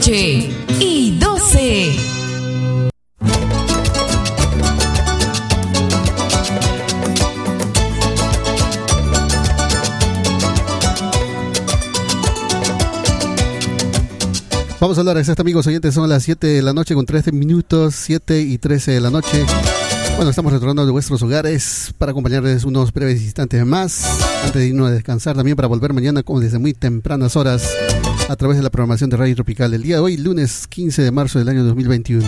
100% folclor. 7 de la noche y 12. Vamos a hablar exacto amigos oyentes, son las 7 de la noche con 13 minutos, 7 y 13 de la noche. Bueno, estamos retornando de vuestros hogares para acompañarles unos breves instantes más, antes de irnos a descansar, también para volver mañana como desde muy tempranas horas a través de la programación de Radio Tropical. El día de hoy, lunes 15 de marzo del año 2021.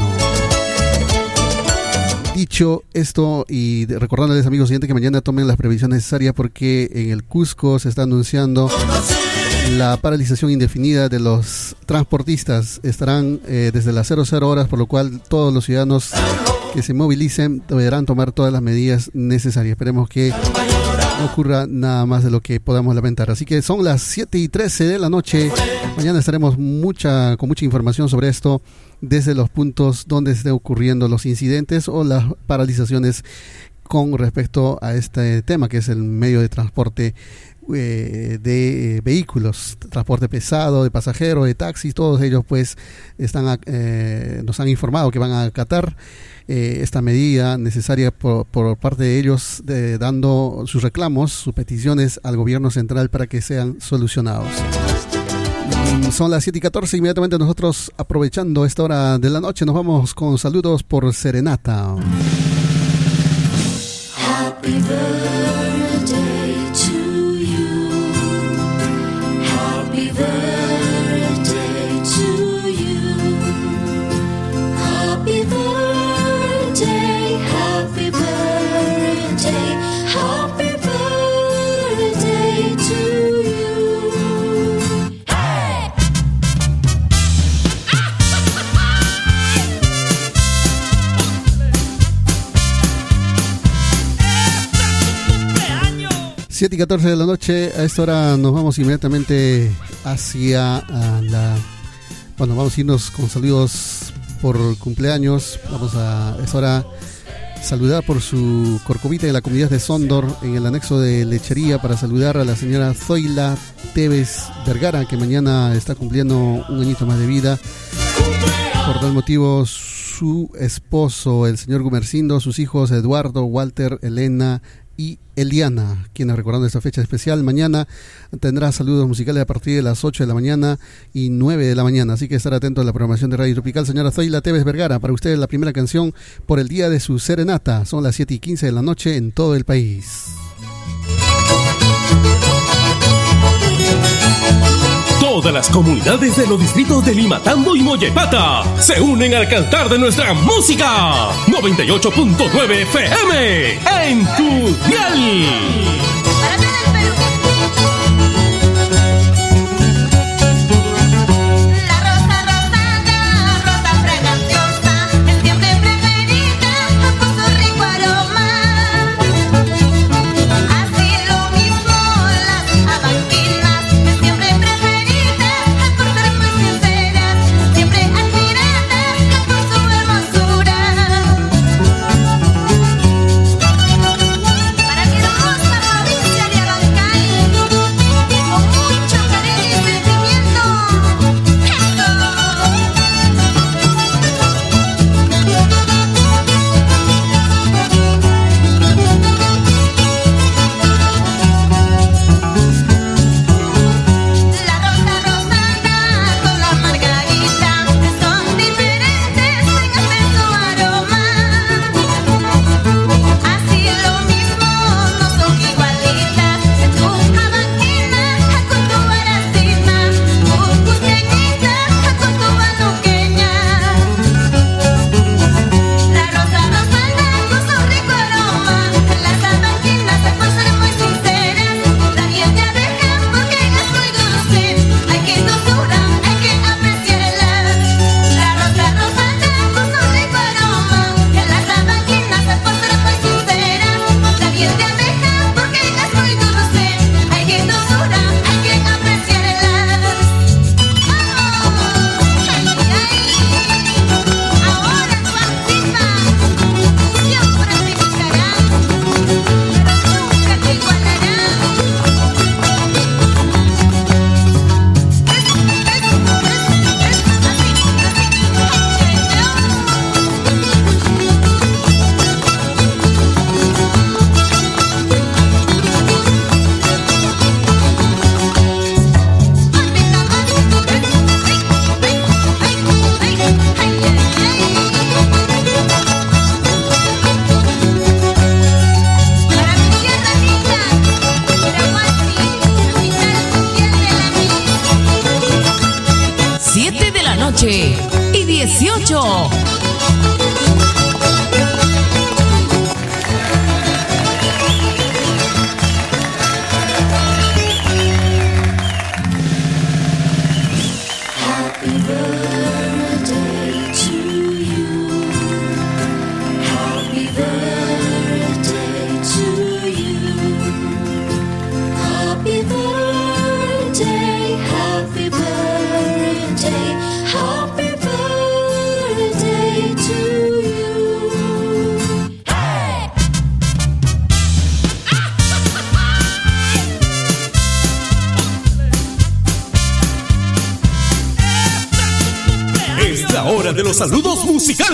Dicho esto y recordándoles amigos oyentes que mañana tomen las previsiones necesarias porque en el Cusco se está anunciando la paralización indefinida de los transportistas. Estarán eh, desde las 00 horas, por lo cual todos los ciudadanos que se movilicen deberán tomar todas las medidas necesarias. Esperemos que no ocurra nada más de lo que podamos lamentar. Así que son las 7 y 13 de la noche. Mañana estaremos mucha, con mucha información sobre esto desde los puntos donde estén ocurriendo los incidentes o las paralizaciones con respecto a este tema que es el medio de transporte eh, de eh, vehículos, transporte pesado, de pasajeros, de taxis, todos ellos pues están eh, nos han informado que van a acatar esta medida necesaria por, parte de ellos, dando sus reclamos, sus peticiones al gobierno central para que sean solucionados. Mm, son las 7 y 14, inmediatamente nosotros aprovechando esta hora de la noche nos vamos con saludos por Serenata. Happy Siete y 14 de la noche, a esta hora nos vamos inmediatamente hacia la... Bueno, vamos a irnos con saludos por cumpleaños. Vamos a esta hora saludar por su corcovita en la comunidad de Sondor, en el anexo de lechería, para saludar a la señora Zoila Tevez Vergara, que mañana está cumpliendo un añito más de vida. Por tal motivo, su esposo, el señor Gumercindo, sus hijos Eduardo, Walter, Elena y Eliana, quienes recordando esta fecha especial, mañana tendrá saludos musicales a partir de las 8 de la mañana y 9 de la mañana, así que estar atento a la programación de Radio Tropical. Señora Zoila Tevez Vergara, para ustedes la primera canción por el día de su serenata, son las 7 y 15 de la noche en todo el país. Todas las comunidades de los distritos de Limatambo y Mollepata se unen al cantar de nuestra música. 98.9 FM en tu dial.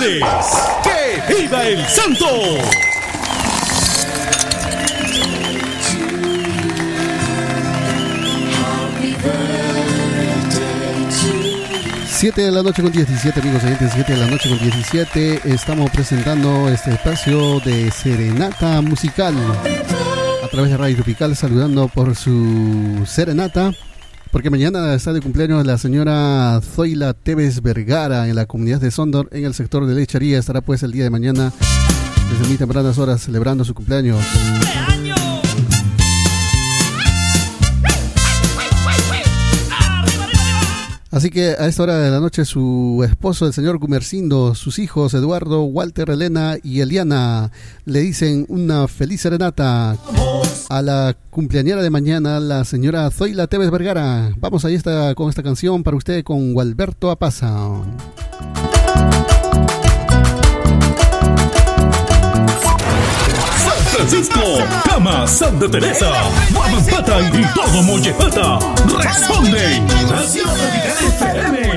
¡Que viva el santo! Siete de la noche con 17 amigos oyentes, 7 de la noche con 17 estamos presentando este espacio de serenata musical. A través de Radio Tropical saludando por su serenata porque mañana está de cumpleaños la señora Zoila Tevez Vergara en la comunidad de Sondor en el sector de Lecharía estará pues el día de mañana desde muy tempranas horas celebrando su cumpleaños. Así que a esta hora de la noche su esposo, el señor Gumercindo, sus hijos Eduardo, Walter, Elena y Eliana le dicen una feliz serenata a la cumpleañera de mañana, la señora Zoila Tevez Vergara. Vamos ahí está con esta canción para usted con Gualberto Apaza. Francisco, Cama, Santa Teresa, Guamampata y todo Mollepata. Responden. Nación FM.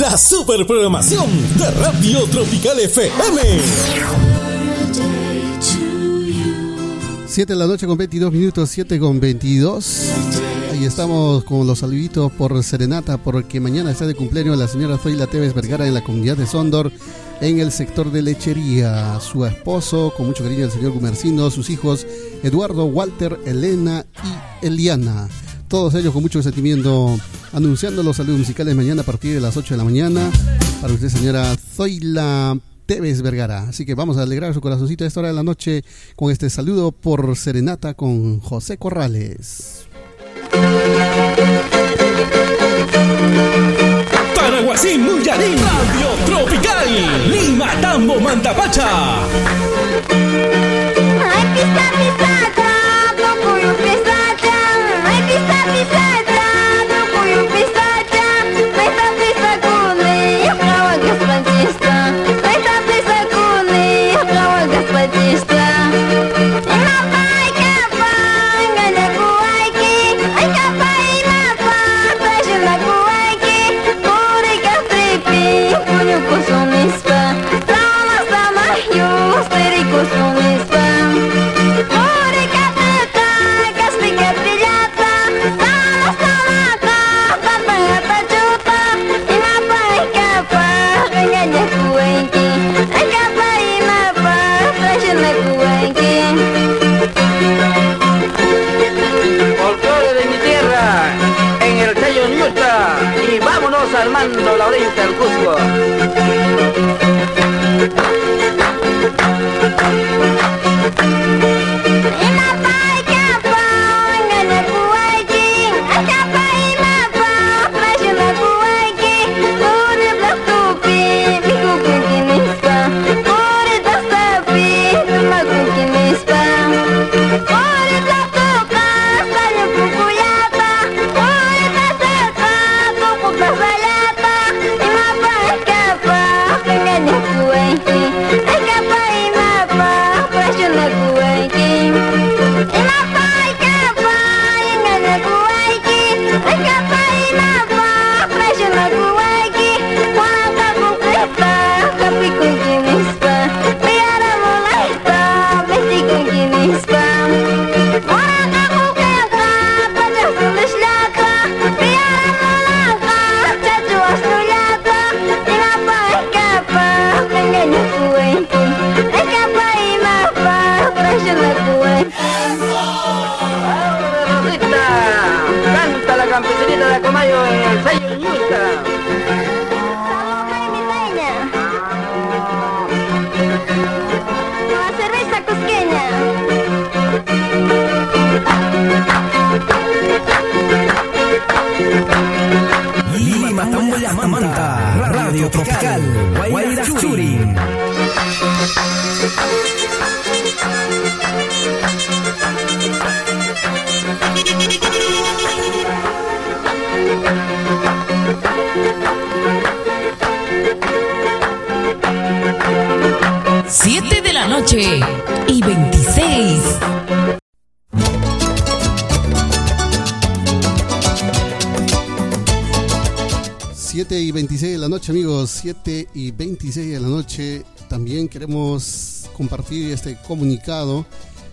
La super programación de Radio Tropical FM. 7 de la noche con 22 minutos, 7 con 22. Ahí estamos con los saluditos por Serenata, porque mañana está de cumpleaños la señora Zoila Tevez Vergara en la comunidad de Sondor, en el sector de lechería. Su esposo, con mucho cariño, el señor Gumercindo, sus hijos Eduardo, Walter, Elena y Eliana. Todos ellos con mucho sentimiento, anunciando los saludos musicales mañana a partir de las 8 de la mañana. Para usted, señora Zoila Tevez Vergara. Así que vamos a alegrar su corazoncito a esta hora de la noche con este saludo por Serenata con José Corrales. Paraguasin Muyarín, Radio Tropical, Lima, Tambo, Mantapacha. Ai pisa pisada, y 26. 7 y 26 de la noche, amigos. 7 y 26 de la noche. También queremos compartir este comunicado.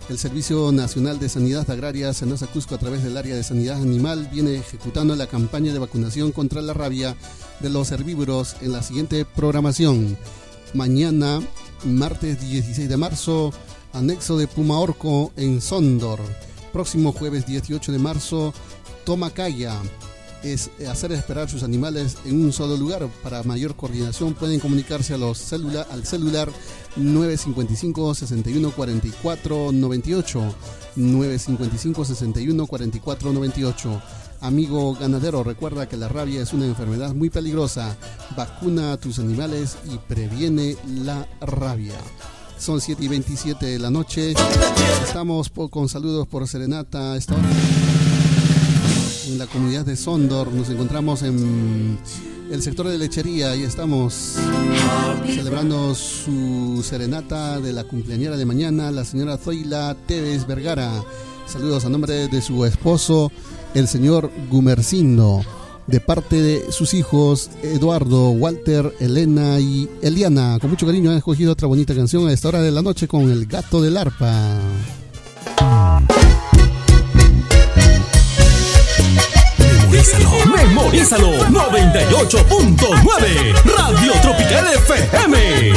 El Servicio Nacional de Sanidad Agraria Senosa Cusco, a través del área de sanidad animal, viene ejecutando la campaña de vacunación contra la rabia de los herbívoros en la siguiente programación. Mañana, martes 16 de marzo, anexo de Pumaorco en Sondor. Próximo jueves 18 de marzo, Tomacaya es hacer esperar sus animales en un solo lugar. Para mayor coordinación pueden comunicarse a los celula- al celular 955 61 44 98 955 61 44 98. Amigo ganadero, recuerda que la rabia es una enfermedad muy peligrosa. Vacuna a tus animales y previene la rabia. Son 7 y 27 de la noche. Estamos con saludos por Serenata. Esta hora en la comunidad de Sondor. Nos encontramos en el sector de lechería y estamos celebrando su serenata de la cumpleañera de mañana, la señora Zoila Tevez Vergara. Saludos a nombre de su esposo, el señor Gumercindo, de parte de sus hijos Eduardo, Walter, Elena y Eliana. Con mucho cariño han escogido otra bonita canción a esta hora de la noche con el gato del arpa. Memorízalo 98.9 Radio Tropical FM.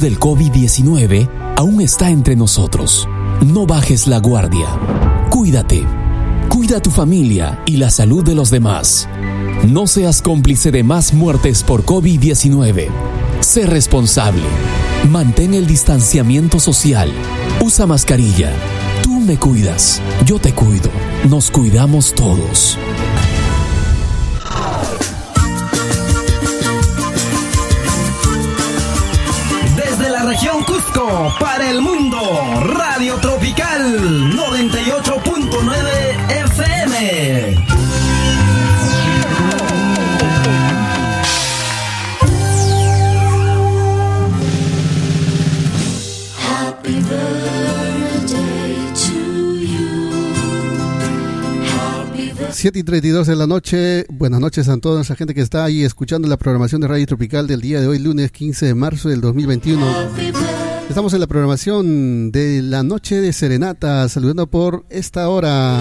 Del COVID-19 aún está entre nosotros. No bajes la guardia. Cuídate. Cuida tu familia y la salud de los demás. No seas cómplice de más muertes por COVID-19. Sé responsable. Mantén el distanciamiento social. Usa mascarilla. Tú me cuidas. Yo te cuido. Nos cuidamos todos. Para el mundo, Radio Tropical 98.9 FM. Happy birthday to you. Happy birthday. 7 y 32 de la noche. Buenas noches a toda esa gente que está ahí escuchando la programación de Radio Tropical del día de hoy, lunes 15 de marzo del 2021. Estamos en la programación de la noche de Serenata, saludando por esta hora.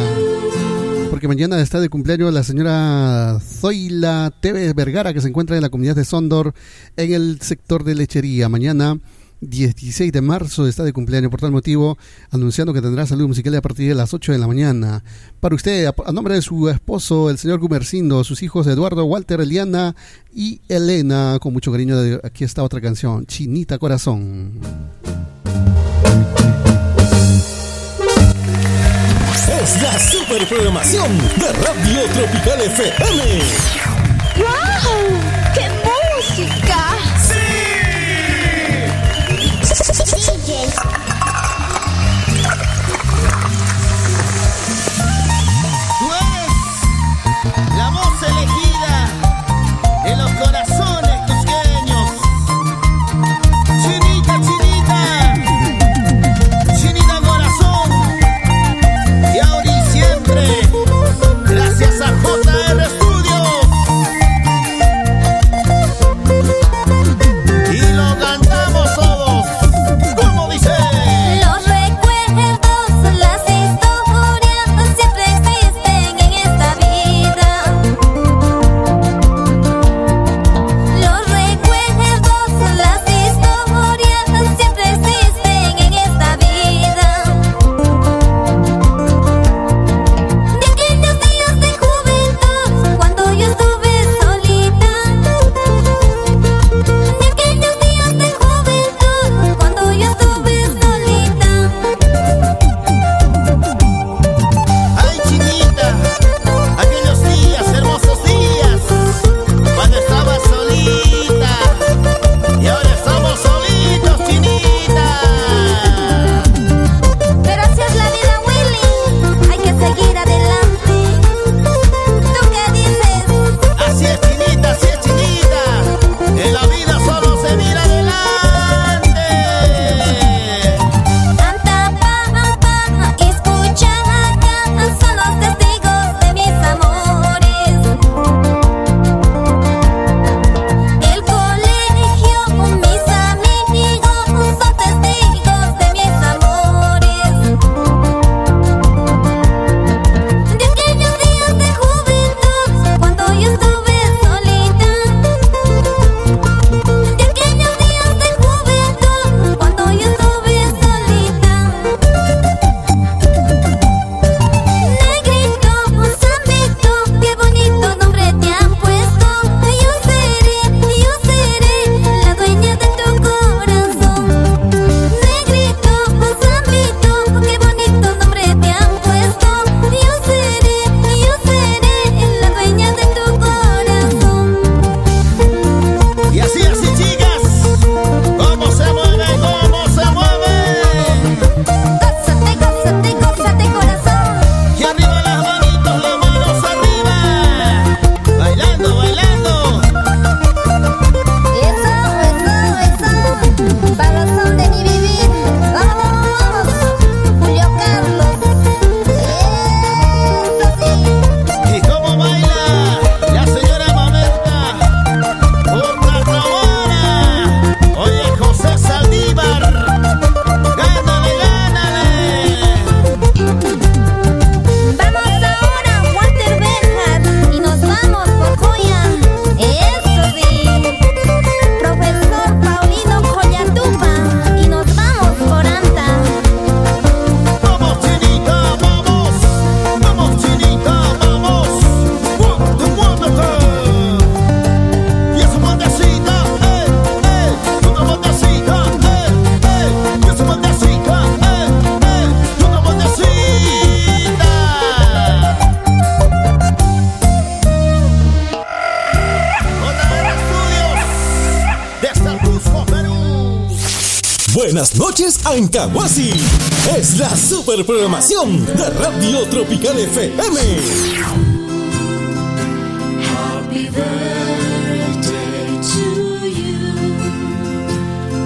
Porque mañana está de cumpleaños la señora Zoila Tevez Vergara, que se encuentra en la comunidad de Sondor, en el sector de lechería. Mañana 16 de marzo está de cumpleaños, por tal motivo, anunciando que tendrá salud musical a partir de las 8 de la mañana. Para usted, a, nombre de su esposo, el señor Gumercindo, sus hijos Eduardo, Walter, Eliana y Elena, con mucho cariño, aquí está otra canción, Chinita Corazón. Es la super programación de Radio Tropical FM. Buenas noches, Ancahuasi. Es la super programación de Radio Tropical FM. Happy birthday to you.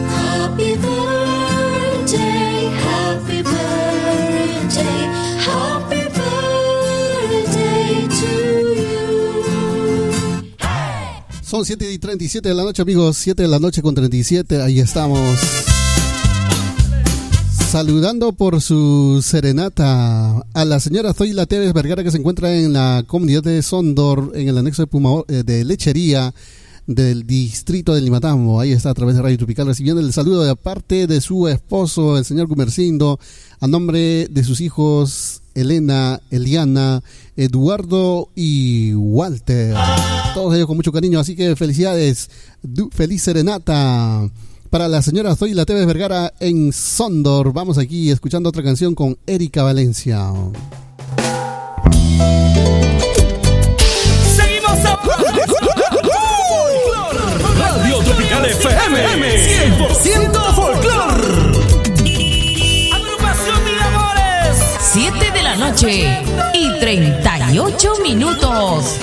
Happy birthday, happy birthday, happy birthday to you. Son 7 y 37 de la noche, amigos. 7 de la noche con 37. Ahí estamos. Saludando por su serenata a la señora Zoila Tevez Vergara que se encuentra en la comunidad de Sondor, en el anexo de, Puma- eh, de lechería del distrito de Limatambo. Ahí está a través de Radio Tropical recibiendo el saludo de parte de su esposo, el señor Gumercindo, a nombre de sus hijos Elena, Eliana, Eduardo y Walter. Todos ellos con mucho cariño, así que felicidades. Feliz serenata para la señora Zoila Tevez Vergara en Sondor. Vamos aquí escuchando otra canción con Erika Valencia. Seguimos Radio Tropical FM. 100% folclor. Agrupación Mil Amores. 7 de la noche y 38 minutos.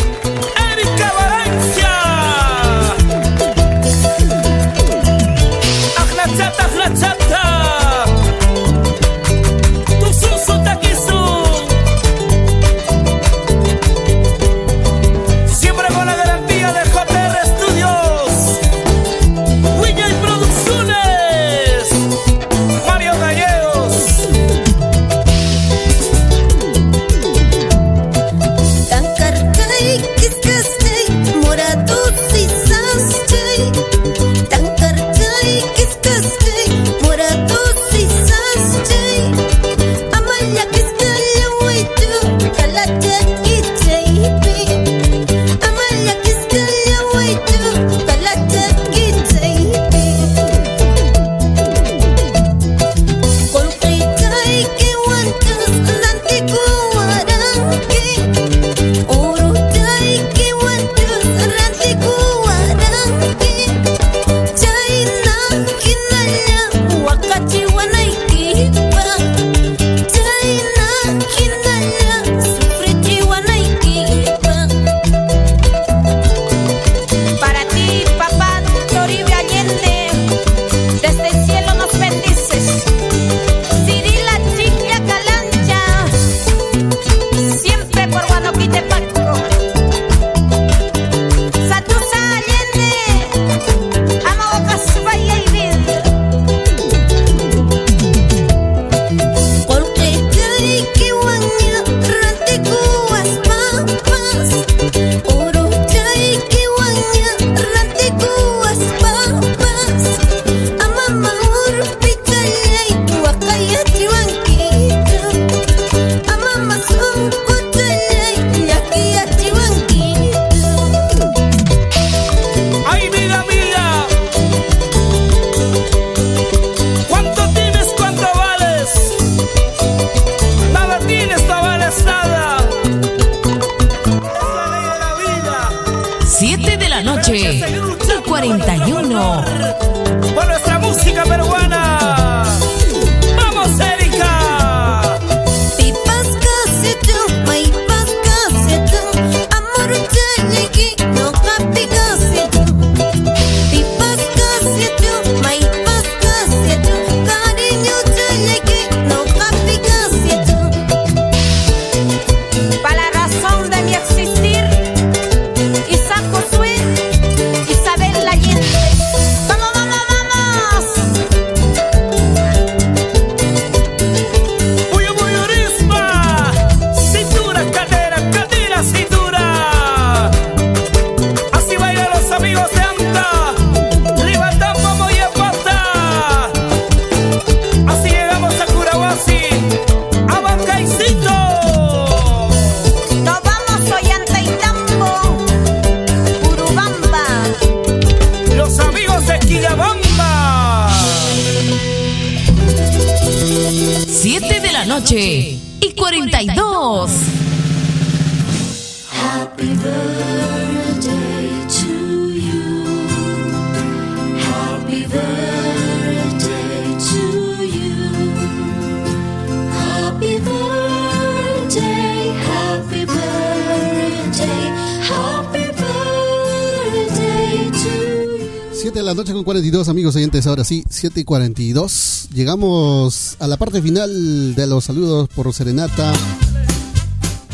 7 y 42. Llegamos a la parte final de los saludos por Serenata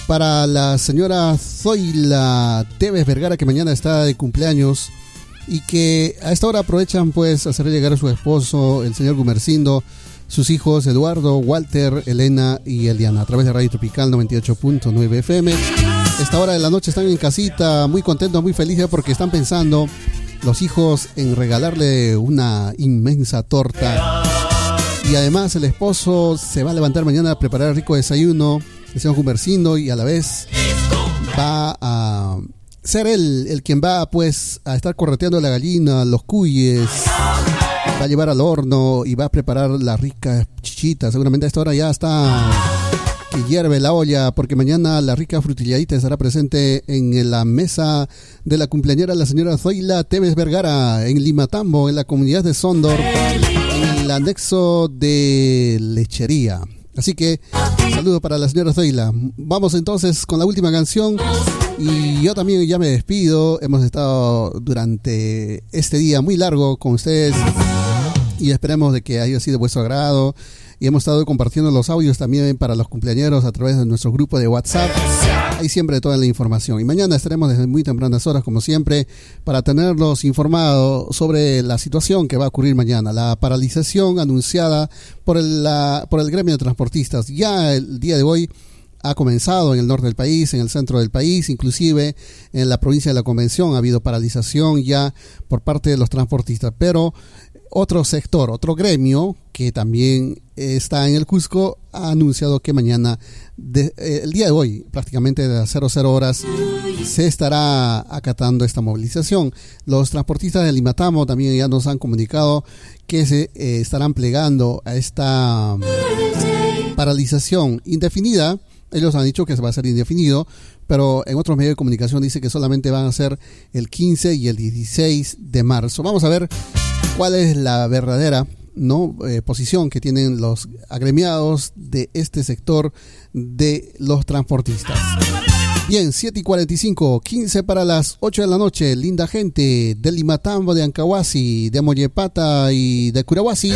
para la señora Zoila Tevez Vergara que mañana está de cumpleaños y que a esta hora aprovechan pues hacer llegar a su esposo, el señor Gumercindo, sus hijos Eduardo, Walter, Elena y Eliana a través de Radio Tropical 98.9 FM. Esta hora de la noche están en casita, muy contentos, muy felices porque están pensando los hijos en regalarle una inmensa torta. Y además el esposo se va a levantar mañana a preparar rico desayuno, el señor Gumercindo, y a la vez va a ser él el quien va pues a estar correteando la gallina, los cuyes, va a llevar al horno y va a preparar la rica chichita. Seguramente a esta hora ya está que hierve la olla porque mañana la rica frutilladita estará presente en la mesa de la cumpleañera la señora Zoila Tevez Vergara en Limatambo, en la comunidad de Sondor, en el anexo de lechería. Así que saludo para la señora Zoila. Vamos entonces con la última canción. Y yo también ya me despido. Hemos estado durante este día muy largo con ustedes y esperemos de que haya sido de vuestro agrado. Y hemos estado compartiendo los audios también para los cumpleañeros a través de nuestro grupo de WhatsApp. Ahí siempre toda la información. Y mañana estaremos desde muy tempranas horas, como siempre, para tenerlos informados sobre la situación que va a ocurrir mañana. La paralización anunciada por el, la, por el gremio de transportistas. Ya el día de hoy ha comenzado en el norte del país, en el centro del país, inclusive en la provincia de la Convención ha habido paralización ya por parte de los transportistas, pero otro sector, otro gremio que también está en el Cusco ha anunciado que mañana, eh, el día de hoy, prácticamente de las 00 horas, se estará acatando esta movilización. Los transportistas de Limatamo también ya nos han comunicado que se eh, estarán plegando a esta paralización indefinida. Ellos han dicho que se va a ser indefinido, pero en otros medios de comunicación dice que solamente van a ser el 15 y el 16 de marzo. Vamos a ver cuál es la verdadera no eh, posición que tienen los agremiados de este sector de los transportistas. Bien, 7 y 45, 15 para las 8 de la noche. Linda gente de Limatambo, de Ancahuasi, de Moyepata y de Curahuasi.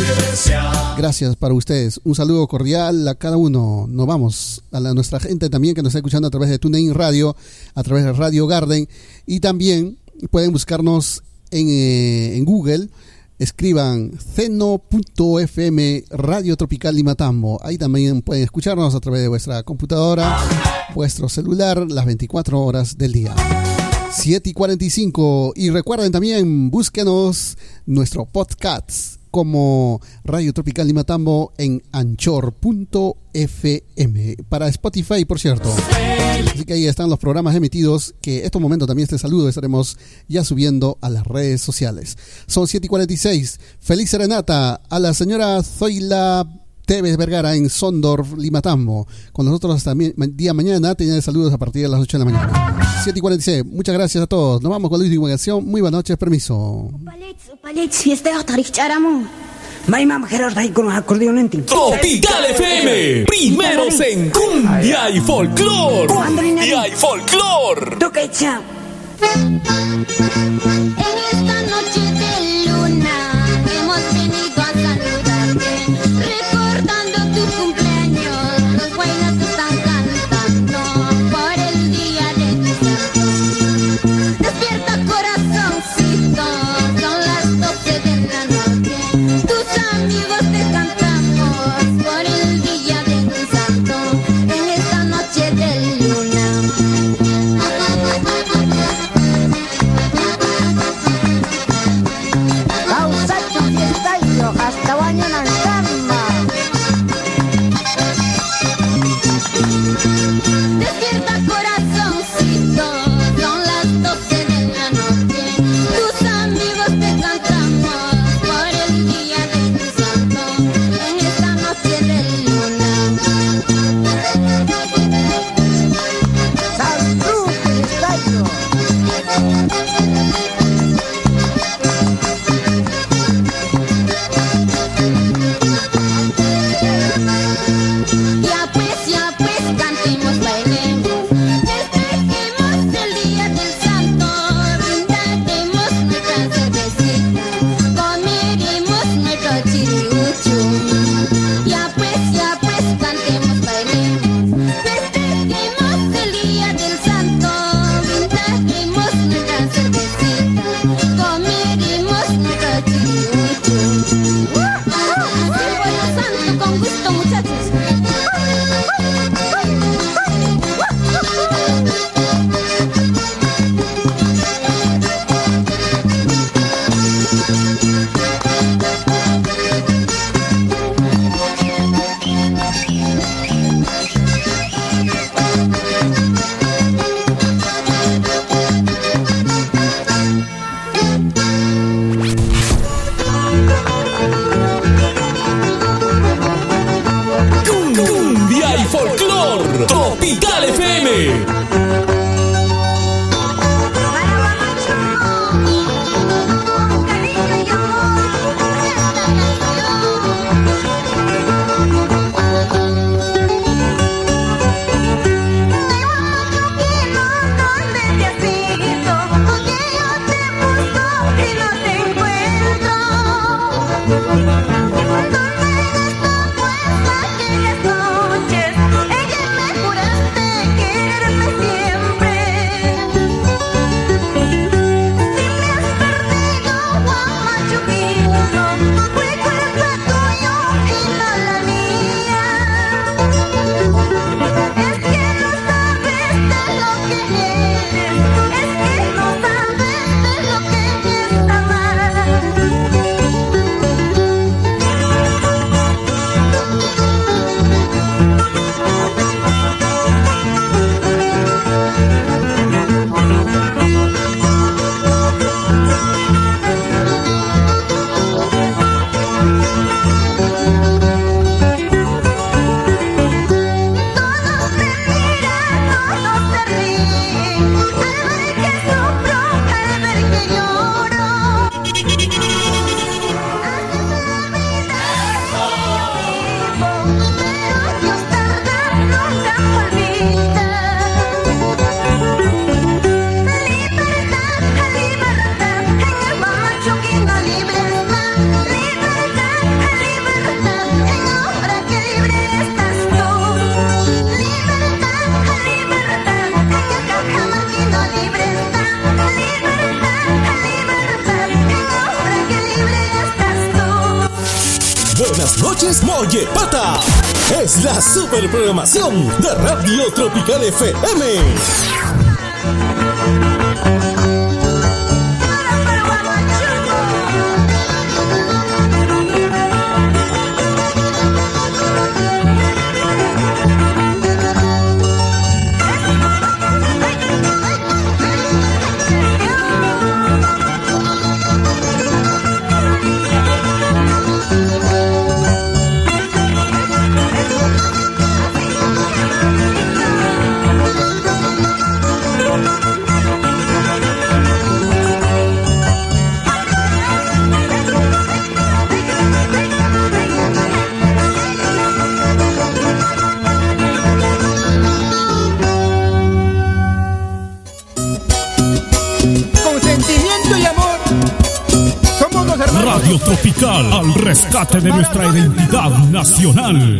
Gracias para ustedes. Un saludo cordial a cada uno. Nos vamos a nuestra gente también que nos está escuchando a través de TuneIn Radio, a través de Radio Garden. Y también pueden buscarnos en, eh, en Google escriban ceno.fm Radio Tropical Limatambo. Ahí también pueden escucharnos a través de vuestra computadora, vuestro celular, las 24 horas del día. 7 y 45. Y recuerden también, búsquenos nuestro podcast como Radio Tropical Limatambo en anchor.fm para Spotify, por cierto. Así que ahí están los programas emitidos que en estos momentos también este saludo estaremos ya subiendo a las redes sociales. Son 7 y 46. Feliz serenata a la señora Zoila Tevez Vergara en Sondor, Limatambo. Con nosotros también día mañana tienen saludos a partir de las 8 de la mañana. 7 y 46. Muchas gracias a todos. Nos vamos con la última canción. Muy buenas noches. Permiso. Tropical FM, primeros en cumbia y folclor. Cumbia y folclor. En esta noche la super programación de Radio Tropical FM. rescate de nuestra identidad nacional.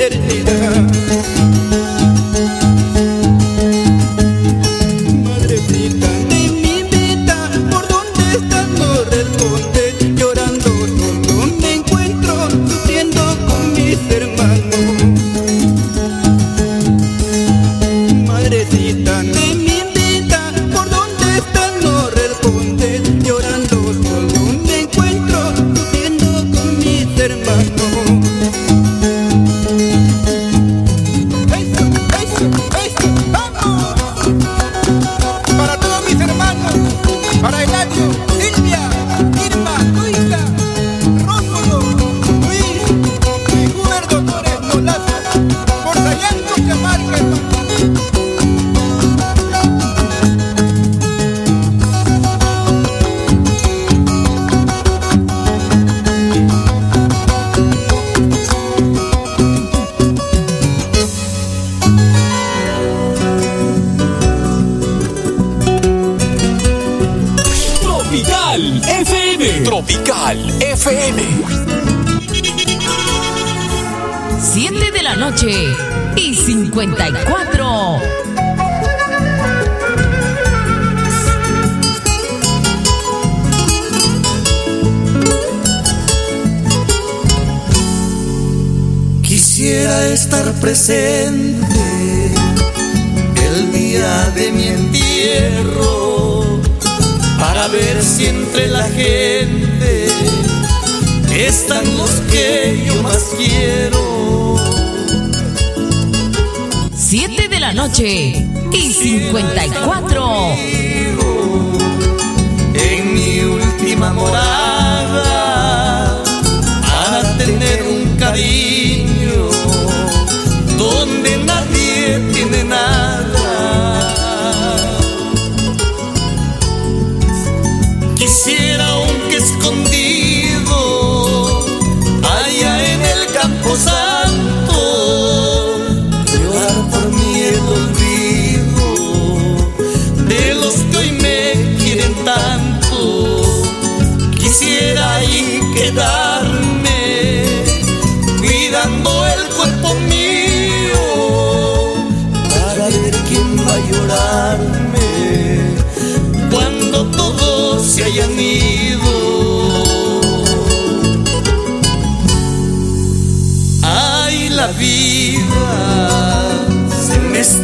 did it either. estar presente el día de mi entierro para ver si entre la gente están los que yo más quiero. 7 de la noche y 54. Conmigo, en mi última morada, para tener un cariño